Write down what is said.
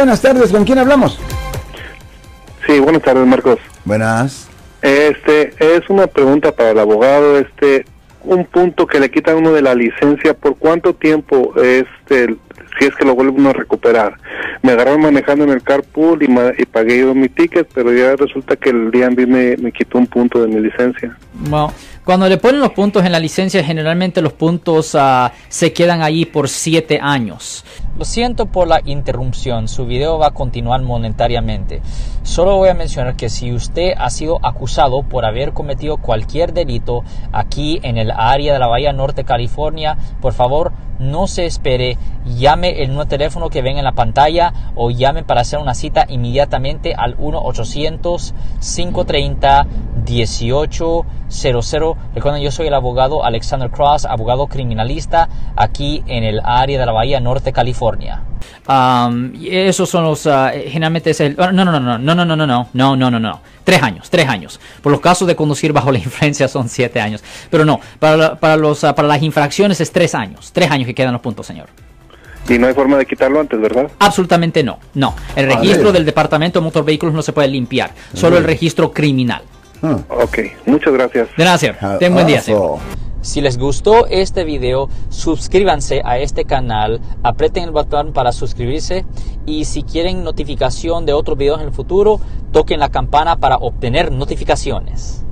Buenas tardes, ¿con quién hablamos? Sí, buenas tardes, Marcos. Buenas. Este, es una pregunta para el abogado, este, un punto que le quitan uno de la licencia, ¿por cuánto tiempo, este, si es que lo vuelve uno a recuperar? Me agarraron manejando en el carpool y, ma- y pagué yo mi ticket, pero ya resulta que el DMV me, me quitó un punto de mi licencia. Bueno, cuando le ponen los puntos en la licencia, generalmente los puntos ah, se quedan allí por 7 años. Lo siento por la interrupción, su video va a continuar monetariamente. Solo voy a mencionar que si usted ha sido acusado por haber cometido cualquier delito aquí en el área de la Bahía Norte, California, por favor no se espere, llame el nuevo teléfono que ven en la pantalla o llame para hacer una cita inmediatamente al 1-800-530-1800. Recuerden, yo soy el abogado Alexander Cross, abogado criminalista aquí en el área de la Bahía Norte, California. Um, y esos son los, ah, generalmente es el, oh, no, no, no, no, no, no, no, no, no, no, no, no, no, tres años, tres años. Por los casos de conducir bajo la influencia son siete años, pero no, para, para los, ah, para las infracciones es tres años, tres años que quedan los puntos, señor. Y no hay forma de quitarlo antes, ¿verdad? Absolutamente no, no. El registro del Departamento de Motor Vehículos no se puede limpiar, solo el registro criminal. Ah, Ok, muchas gracias. De nada, señor. ah, Ten buen día, señor. Si les gustó este video, suscríbanse a este canal, aprieten el botón para suscribirse y si quieren notificación de otros videos en el futuro, toquen la campana para obtener notificaciones.